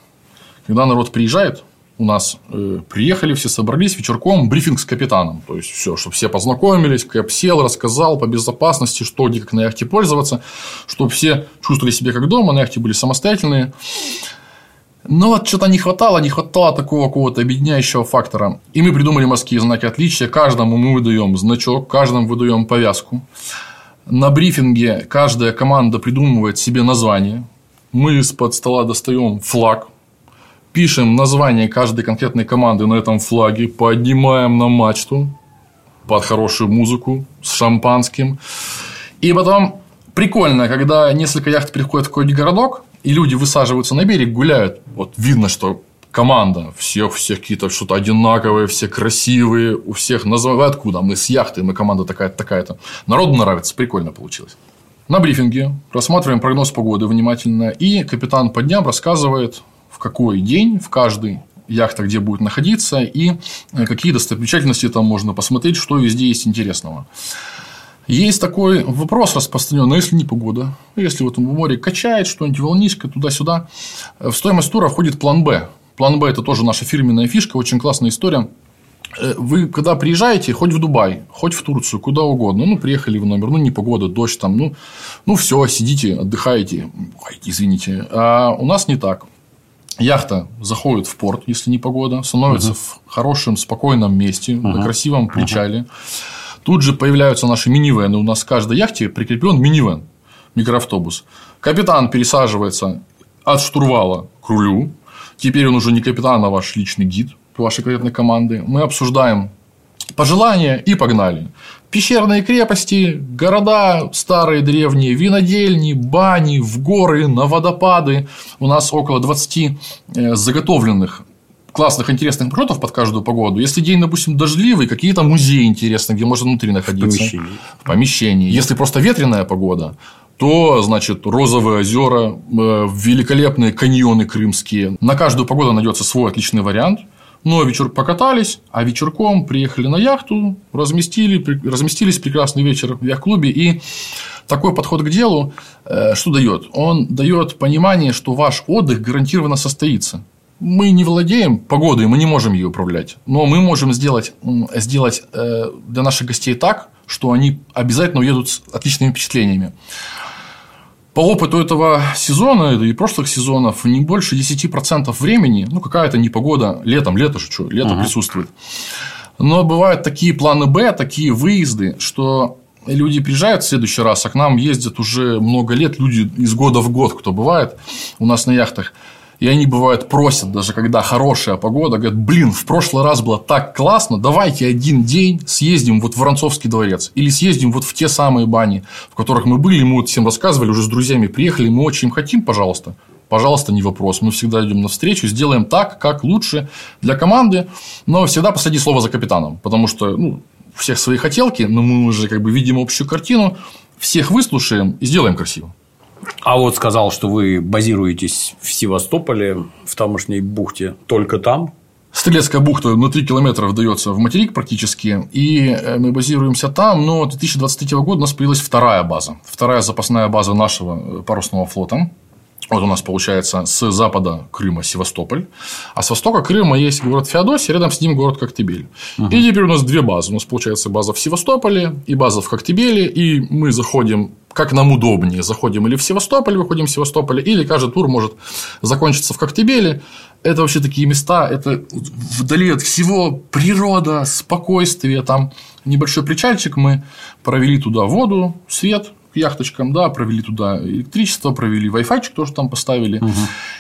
[SPEAKER 2] Когда народ приезжает, у нас э, приехали, все собрались вечерком, брифинг с капитаном. То есть, все, чтобы все познакомились, Кэп сел, рассказал по безопасности, что, где, как на яхте пользоваться, чтобы все чувствовали себя как дома, на яхте были самостоятельные. Но вот что-то не хватало, не хватало такого какого-то объединяющего фактора. И мы придумали морские знаки отличия. Каждому мы выдаем значок, каждому выдаем повязку. На брифинге каждая команда придумывает себе название. Мы из-под стола достаем флаг, пишем название каждой конкретной команды на этом флаге, поднимаем на мачту под хорошую музыку с шампанским. И потом прикольно, когда несколько яхт переходят в какой-нибудь городок, и люди высаживаются на берег, гуляют. Вот видно, что команда, всех, всех какие-то что-то одинаковые, все красивые, у всех называют откуда, мы с яхты, мы команда такая-то, такая-то. Народу нравится, прикольно получилось. На брифинге рассматриваем прогноз погоды внимательно, и капитан по дням рассказывает какой день в каждый яхта где будет находиться и э, какие достопримечательности там можно посмотреть, что везде есть интересного. Есть такой вопрос распространенный, если не погода, если вот в море качает что-нибудь, волнишко туда-сюда, в стоимость тура входит план Б. План Б – это тоже наша фирменная фишка, очень классная история. Э, вы, когда приезжаете, хоть в Дубай, хоть в Турцию, куда угодно, ну, приехали в номер, ну, не погода, дождь там, ну, ну все, сидите, отдыхаете, ой, извините. А у нас не так. Яхта заходит в порт, если не погода, становится угу. в хорошем, спокойном месте, угу. на красивом причале. Угу. Тут же появляются наши минивены. У нас в каждой яхте прикреплен минивен, микроавтобус. Капитан пересаживается от штурвала к рулю. Теперь он уже не капитан, а ваш личный гид вашей конкретной команды. Мы обсуждаем пожелания и погнали. Пещерные крепости, города старые, древние, винодельни, бани, в горы, на водопады. У нас около 20 э, заготовленных классных, интересных маршрутов под каждую погоду. Если день, допустим, дождливый, какие-то музеи интересные, где можно внутри находиться. В помещении. В помещении. Если просто ветреная погода, то, значит, розовые озера, э, великолепные каньоны крымские. На каждую погоду найдется свой отличный вариант – Но вечер покатались, а вечерком приехали на яхту, разместили, разместились прекрасный вечер в яхт-клубе. И такой подход к делу э, что дает? Он дает понимание, что ваш отдых гарантированно состоится. Мы не владеем погодой, мы не можем ее управлять, но мы можем сделать, сделать э, для наших гостей так, что они обязательно уедут с отличными впечатлениями. По опыту этого сезона и прошлых сезонов не больше 10% времени, ну, какая-то непогода, летом, лето же что, лето присутствует. Но бывают такие планы Б, такие выезды, что люди приезжают в следующий раз, а к нам ездят уже много лет люди из года в год, кто бывает у нас на яхтах. И они, бывают, просят, даже когда хорошая погода, говорят, блин, в прошлый раз было так классно, давайте один день съездим вот в Воронцовский дворец. Или съездим вот в те самые бани, в которых мы были, мы вот всем рассказывали, уже с друзьями приехали, мы очень хотим, пожалуйста. Пожалуйста, не вопрос. Мы всегда идем навстречу, сделаем так, как лучше для команды, но всегда последнее слово за капитаном, потому что ну, всех свои хотелки, но мы уже как бы видим общую картину, всех выслушаем и сделаем красиво.
[SPEAKER 1] А вот сказал, что вы базируетесь в Севастополе, в тамошней бухте, только там.
[SPEAKER 2] Стрелецкая бухта на 3 километра вдается в материк практически, и э, мы базируемся там, но 2023 года у нас появилась вторая база, вторая запасная база нашего э, парусного флота. Вот у нас получается с запада Крыма Севастополь, а с востока Крыма есть город Феодосия, рядом с ним город Коктебель. И теперь у нас две базы. У нас получается база в Севастополе и база в Коктебеле, и мы заходим как нам удобнее. Заходим или в Севастополь, выходим в Севастополе, или каждый тур может закончиться в Коктебеле. Это вообще такие места, это вдали от всего природа, спокойствие, там небольшой причальчик, мы провели туда воду, свет, к яхточкам, да, провели туда электричество, провели Wi-Fi тоже там поставили.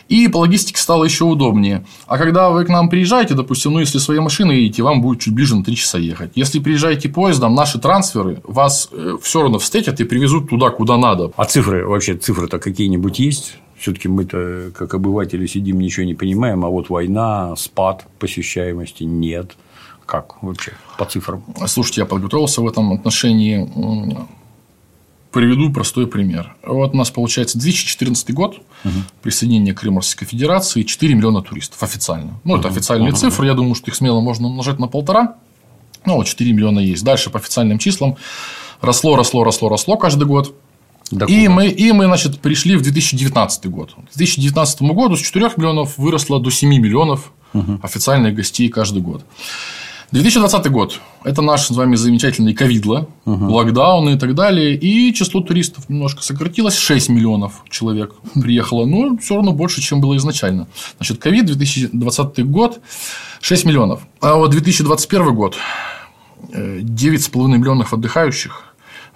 [SPEAKER 2] И по логистике стало еще удобнее. А когда вы к нам приезжаете, допустим, ну, если своей машиной едете, вам будет чуть ближе на 3 часа ехать. Если приезжаете поездом, наши трансферы вас все равно встретят и привезут туда, куда надо.
[SPEAKER 1] А цифры, вообще цифры-то какие-нибудь есть? Все-таки мы-то, как обыватели, сидим, ничего не понимаем, а вот война, спад посещаемости нет. Как вообще по цифрам?
[SPEAKER 2] Слушайте, я подготовился в этом отношении. Приведу простой пример. Вот у нас получается 2014 год, угу. присоединение Крыма Российской Федерации, 4 миллиона туристов официально. Ну, это официальные угу. цифры, я думаю, что их смело можно умножать на полтора. Ну, вот 4 миллиона есть. Дальше по официальным числам росло, росло, росло, росло каждый год. и мы, и мы, значит, пришли в 2019 год. К 2019 году с 4 миллионов выросло до 7 миллионов угу. официальных гостей каждый год. 2020 год. Это наш с вами замечательный ковидло, угу. локдауны и так далее. И число туристов немножко сократилось. 6 миллионов человек приехало. Но все равно больше, чем было изначально. Значит, ковид 2020 год 6 миллионов. А вот 2021 год 9,5 миллионов отдыхающих.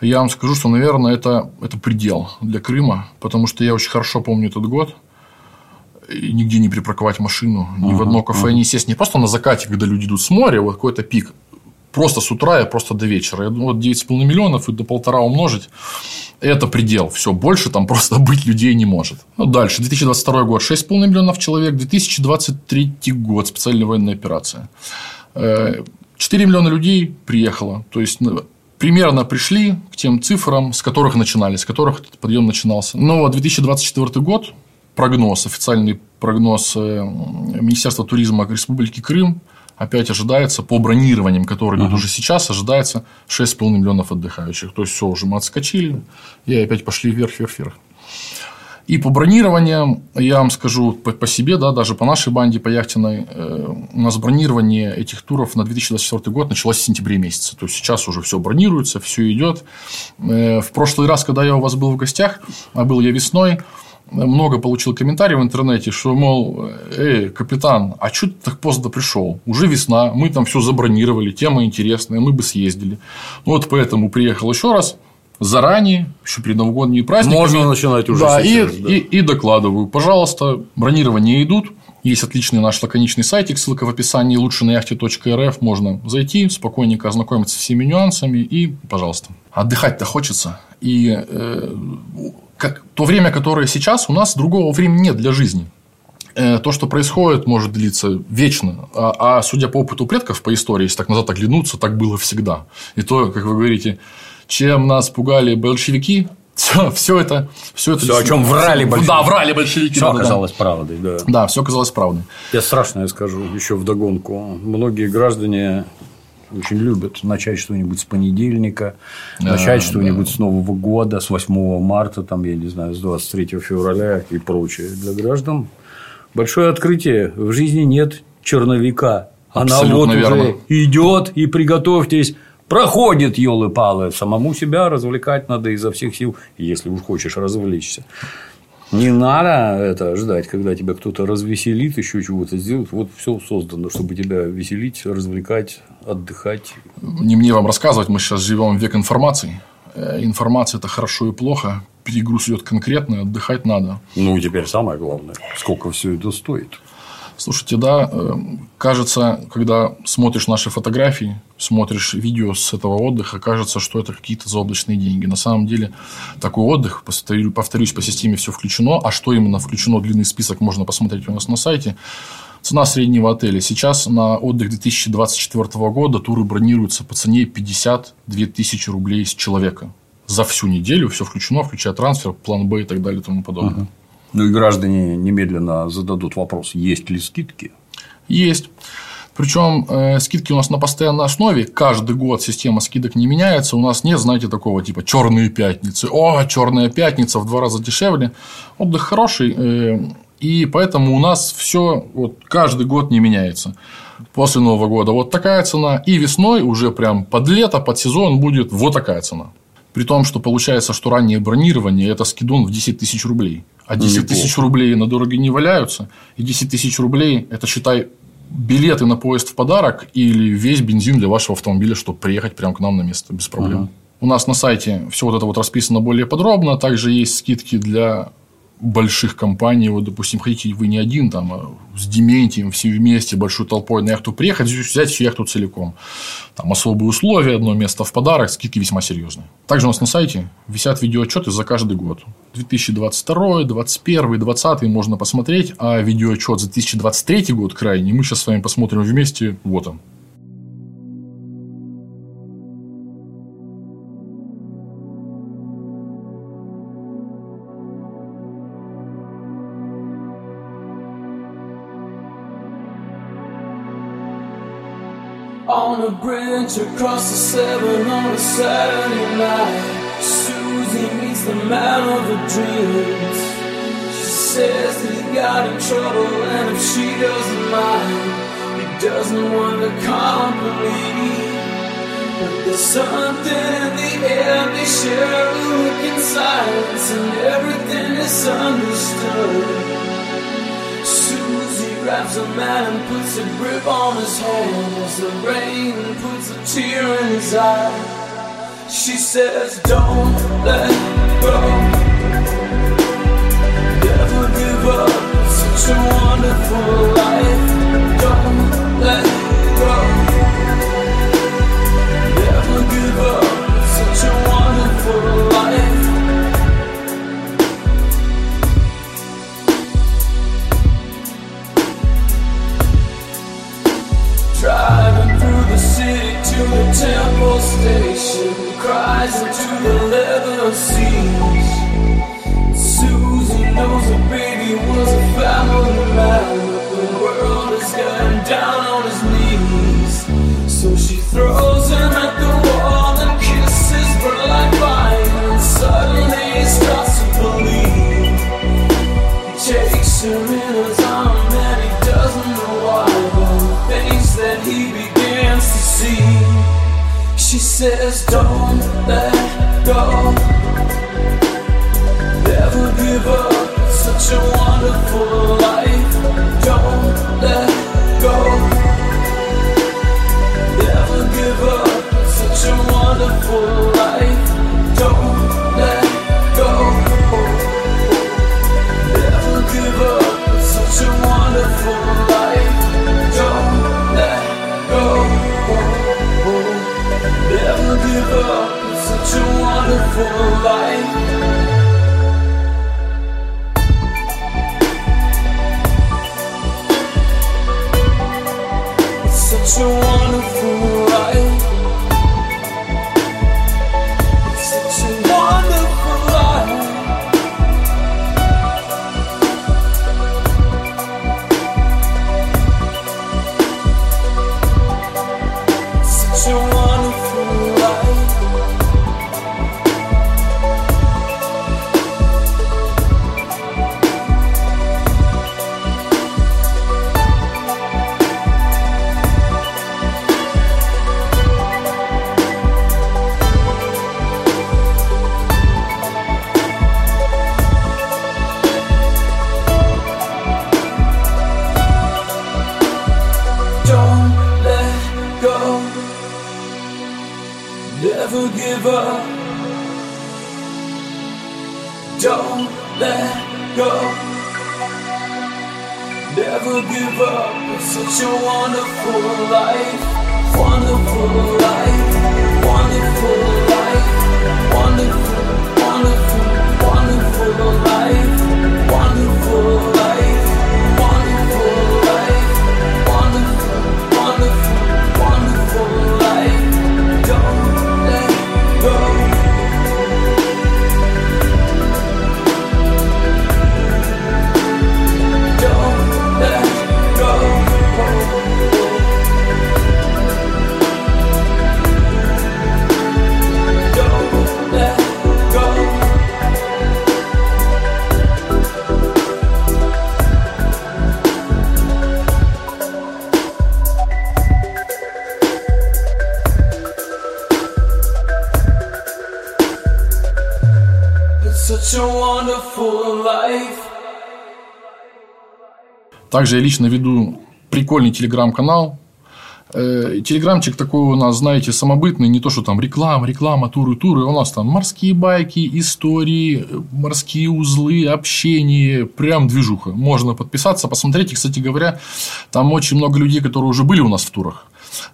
[SPEAKER 2] Я вам скажу, что, наверное, это, это предел для Крыма, потому что я очень хорошо помню этот год. Нигде не припарковать машину, ни uh-huh, в одно кафе uh-huh. не сесть. Не просто на закате, когда люди идут с моря, вот какой-то пик. Просто с утра и просто до вечера. Я думаю, вот 9,5 миллионов и до полтора умножить – это предел. Все, больше там просто быть людей не может. Ну, дальше. 2022 год – 6,5 миллионов человек. 2023 год – специальная военная операция. 4 миллиона людей приехало. То есть, примерно пришли к тем цифрам, с которых начинали, с которых этот подъем начинался. Но 2024 год прогноз, официальный прогноз Министерства туризма Республики Крым опять ожидается по бронированиям, которые идут uh-huh. уже сейчас, ожидается 6,5 миллионов отдыхающих. То есть, все, уже мы отскочили, и опять пошли вверх, вверх, вверх. И по бронированиям, я вам скажу по, по себе, да, даже по нашей банде, по яхтенной, э, у нас бронирование этих туров на 2024 год началось в сентябре месяце. То есть, сейчас уже все бронируется, все идет. Э, в прошлый раз, когда я у вас был в гостях, а был я весной, много получил комментариев в интернете, что, мол, эй, капитан, а что ты так поздно пришел? Уже весна, мы там все забронировали, тема интересная, мы бы съездили. Вот поэтому приехал еще раз заранее, еще перед новогодними праздниками.
[SPEAKER 1] Можно начинать уже
[SPEAKER 2] да,
[SPEAKER 1] сейчас.
[SPEAKER 2] И, да. И, и докладываю. Пожалуйста, бронирования идут. Есть отличный наш лаконичный сайтик, ссылка в описании лучше на яхте.рф. Можно зайти, спокойненько ознакомиться со всеми нюансами и, пожалуйста. Отдыхать-то хочется. И э, как, то время, которое сейчас, у нас другого времени нет для жизни. Э, то, что происходит, может длиться вечно. А, а судя по опыту предков по истории, если так назад оглянуться, так было всегда. И то, как вы говорите, чем нас пугали большевики, Все, все это, все это.
[SPEAKER 1] Все, о чем врали большевики.
[SPEAKER 2] Да, врали большевики.
[SPEAKER 1] Все
[SPEAKER 2] да, да, да.
[SPEAKER 1] оказалось правдой, да.
[SPEAKER 2] Да, все оказалось правдой.
[SPEAKER 1] Я страшное скажу еще вдогонку. Многие граждане очень любят начать что-нибудь с понедельника, начать что-нибудь с Нового года, с 8 марта, там, я не знаю, с 23 февраля и прочее. Для граждан большое открытие. В жизни нет черновика. Она
[SPEAKER 2] Абсолютно
[SPEAKER 1] вот
[SPEAKER 2] верно.
[SPEAKER 1] уже идет, и приготовьтесь. Проходит елы-палы. Самому себя развлекать надо изо всех сил, если уж хочешь развлечься. Не надо это ждать, когда тебя кто-то развеселит, еще чего-то сделает. Вот все создано, чтобы тебя веселить, развлекать, отдыхать.
[SPEAKER 2] Не мне вам рассказывать, мы сейчас живем в век информации. Э, Информация это хорошо и плохо. Перегруз идет конкретно, отдыхать надо.
[SPEAKER 1] Ну, и теперь самое главное, сколько все это стоит.
[SPEAKER 2] Слушайте, да, э, кажется, когда смотришь наши фотографии, смотришь видео с этого отдыха, кажется, что это какие-то заоблачные деньги. На самом деле, такой отдых, повторю- повторюсь, по системе все включено. А что именно включено, длинный список можно посмотреть у нас на сайте. Цена среднего отеля. Сейчас на отдых 2024 года туры бронируются по цене 52 тысячи рублей с человека. За всю неделю все включено, включая трансфер, план Б и так далее и тому подобное.
[SPEAKER 1] Ну, и граждане немедленно зададут вопрос, есть ли скидки.
[SPEAKER 2] Есть. Причем э, скидки у нас на постоянной основе. Каждый год система скидок не меняется. У нас нет, знаете, такого типа черные пятницы. О, черная пятница в два раза дешевле. Отдых хороший. э, и поэтому у нас все вот, каждый год не меняется. После Нового года вот такая цена. И весной уже прям под лето, под сезон будет вот такая цена. При том, что получается, что раннее бронирование – это скидон в 10 тысяч рублей. А 10 тысяч рублей на дороге не валяются. И 10 тысяч рублей – это, считай, билеты на поезд в подарок или весь бензин для вашего автомобиля, чтобы приехать прямо к нам на место без проблем. У нас на сайте все вот это вот расписано более подробно. Также есть скидки для больших компаний. Вот, допустим, хотите вы не один, там, а с Дементием все вместе, большой толпой на яхту приехать, взять всю яхту целиком. Там особые условия, одно место в подарок, скидки весьма серьезные. Также у нас на сайте висят видеоотчеты за каждый год. 2022, 2021, 2020 можно посмотреть, а видеоотчет за 2023 год крайний мы сейчас с вами посмотрим вместе. Вот он.
[SPEAKER 6] Bridge across the seven on a Saturday night, Susie meets the man of her dreams. She says that he got in trouble, and if she doesn't mind, he doesn't want the company. But there's something in the air, they share a look in silence, and everything is understood. Grabs a man and puts a grip on his hand as the rain puts a tear in his eye. She says, Don't let go. Never give up. Such a wonderful life.
[SPEAKER 2] Также я лично веду прикольный телеграм-канал. Э, Телеграмчик такой у нас, знаете, самобытный, не то, что там реклама, реклама, туры, туры. У нас там морские байки, истории, морские узлы, общение. Прям движуха. Можно подписаться, посмотреть. И, кстати говоря, там очень много людей, которые уже были у нас в турах.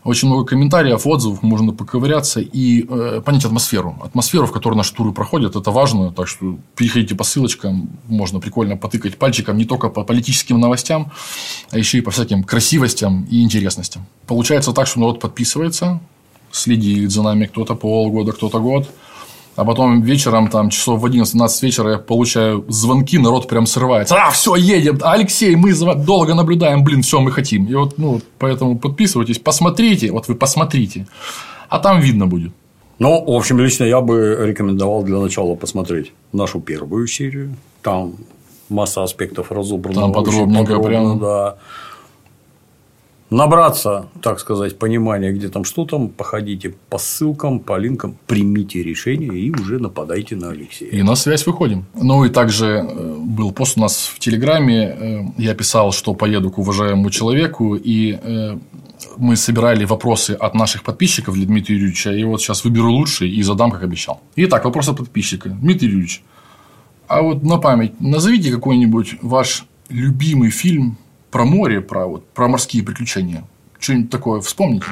[SPEAKER 2] Очень много комментариев, отзывов, можно поковыряться и э, понять атмосферу. Атмосферу, в которой наши туры проходят, это важно. Так что переходите по ссылочкам, можно прикольно потыкать пальчиком не только по политическим новостям, а еще и по всяким красивостям и интересностям. Получается так, что народ подписывается, следит за нами кто-то полгода, кто-то год. А потом вечером, там, часов в 11-12 вечера я получаю звонки, народ прям срывается. А, все, едем. Алексей, мы долго наблюдаем, блин, все, мы хотим. И вот, ну, поэтому подписывайтесь, посмотрите, вот вы посмотрите. А там видно будет.
[SPEAKER 1] Ну, в общем, лично я бы рекомендовал для начала посмотреть нашу первую серию. Там масса аспектов разобрана.
[SPEAKER 2] Там подробненько
[SPEAKER 1] подробно,
[SPEAKER 2] прям.
[SPEAKER 1] Да. Набраться, так сказать, понимания, где там что там, походите по ссылкам, по линкам, примите решение и уже нападайте на Алексея.
[SPEAKER 2] И на связь выходим. Ну, и также э, был пост у нас в Телеграме. э, Я писал, что поеду к уважаемому человеку, и э, мы собирали вопросы от наших подписчиков для Дмитрия Юрьевича. И вот сейчас выберу лучший и задам, как обещал. Итак, вопрос от подписчика. Дмитрий Юрьевич, а вот на память назовите какой-нибудь ваш любимый фильм про море, про, вот, про морские приключения. Что-нибудь такое вспомните?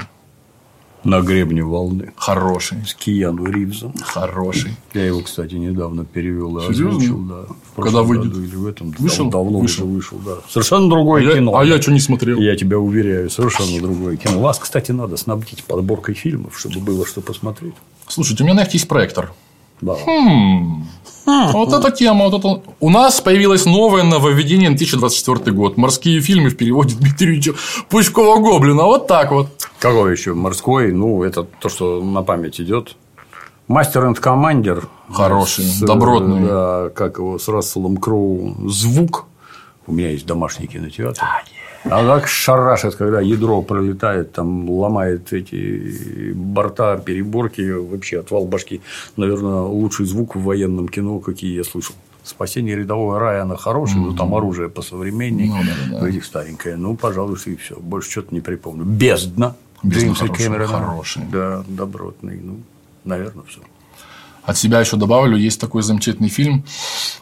[SPEAKER 1] На гребне волны.
[SPEAKER 2] Хороший.
[SPEAKER 1] С Кияну Ривзом.
[SPEAKER 2] Хороший.
[SPEAKER 1] Я его, кстати, недавно перевел и
[SPEAKER 2] Серьезно?
[SPEAKER 1] озвучил, да. В
[SPEAKER 2] Когда выйдет?
[SPEAKER 1] году или в этом.
[SPEAKER 2] Вышел?
[SPEAKER 1] Давно
[SPEAKER 2] Вышел.
[SPEAKER 1] уже вышел, да. Совершенно другое
[SPEAKER 2] А я,
[SPEAKER 1] кино.
[SPEAKER 2] а я что не смотрел?
[SPEAKER 1] Я тебя уверяю, совершенно другое кино. Вас, кстати, надо снабдить подборкой фильмов, чтобы было что посмотреть.
[SPEAKER 2] Слушайте, у меня на яхте есть проектор.
[SPEAKER 1] Да.
[SPEAKER 2] Хм. Вот эта тема, вот это. У нас появилось новое нововведение на 2024 год. Морские фильмы в переводе Дмитрия Пучкова Гоблина. Вот так вот.
[SPEAKER 1] Какой еще? Морской. Ну, это то, что на память идет. Мастер энд командер.
[SPEAKER 2] Хороший,
[SPEAKER 1] С,
[SPEAKER 2] добротный.
[SPEAKER 1] Да, как его с Расселом Кроу. Звук. У меня есть домашний кинотеатр. А как шарашит, когда ядро пролетает, там ломает эти борта, переборки, вообще отвал башки. Наверное, лучший звук в военном кино, какие я слышал. Спасение рядового Райана хороший, но там оружие посовременнее.
[SPEAKER 2] Ну, да, да,
[SPEAKER 1] этих старенькое. Ну, пожалуй, и все. Больше что-то не припомню. Бездна. Джеймса Кэмерона.
[SPEAKER 2] хороший.
[SPEAKER 1] Да, добротный. Ну, наверное, все.
[SPEAKER 2] От себя еще добавлю, есть такой замечательный фильм,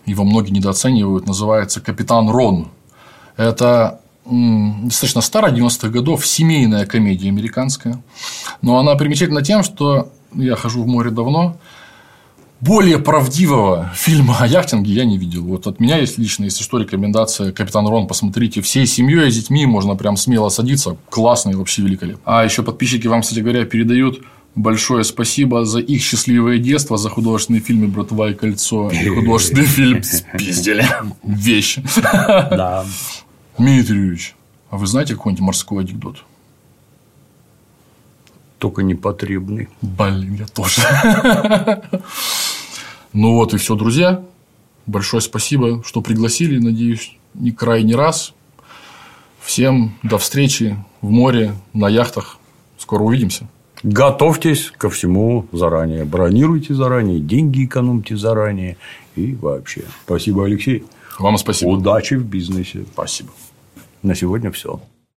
[SPEAKER 2] его многие недооценивают, называется «Капитан Рон». Это достаточно старая, 90-х годов, семейная комедия американская. Но она примечательна тем, что я хожу в море давно, более правдивого фильма о яхтинге я не видел. Вот от меня есть лично, если что, рекомендация «Капитан Рон». Посмотрите всей семьей, с детьми, можно прям смело садиться. Классный, вообще великолепно. А еще подписчики вам, кстати говоря, передают большое спасибо за их счастливое детство, за художественные фильмы «Братва и кольцо» и художественный фильм «Спиздили». Вещь.
[SPEAKER 1] Да.
[SPEAKER 2] Дмитрий Юрьевич, а вы знаете какой-нибудь морской анекдот?
[SPEAKER 1] Только непотребный.
[SPEAKER 2] Блин, я тоже. Ну вот и все, друзья. Большое спасибо, что пригласили. Надеюсь, не крайний раз. Всем до встречи в море, на яхтах. Скоро увидимся.
[SPEAKER 1] Готовьтесь ко всему заранее. Бронируйте заранее, деньги экономьте заранее. И вообще. Спасибо, Алексей.
[SPEAKER 2] Вам спасибо.
[SPEAKER 1] Удачи в бизнесе.
[SPEAKER 2] Спасибо.
[SPEAKER 1] На сегодня все.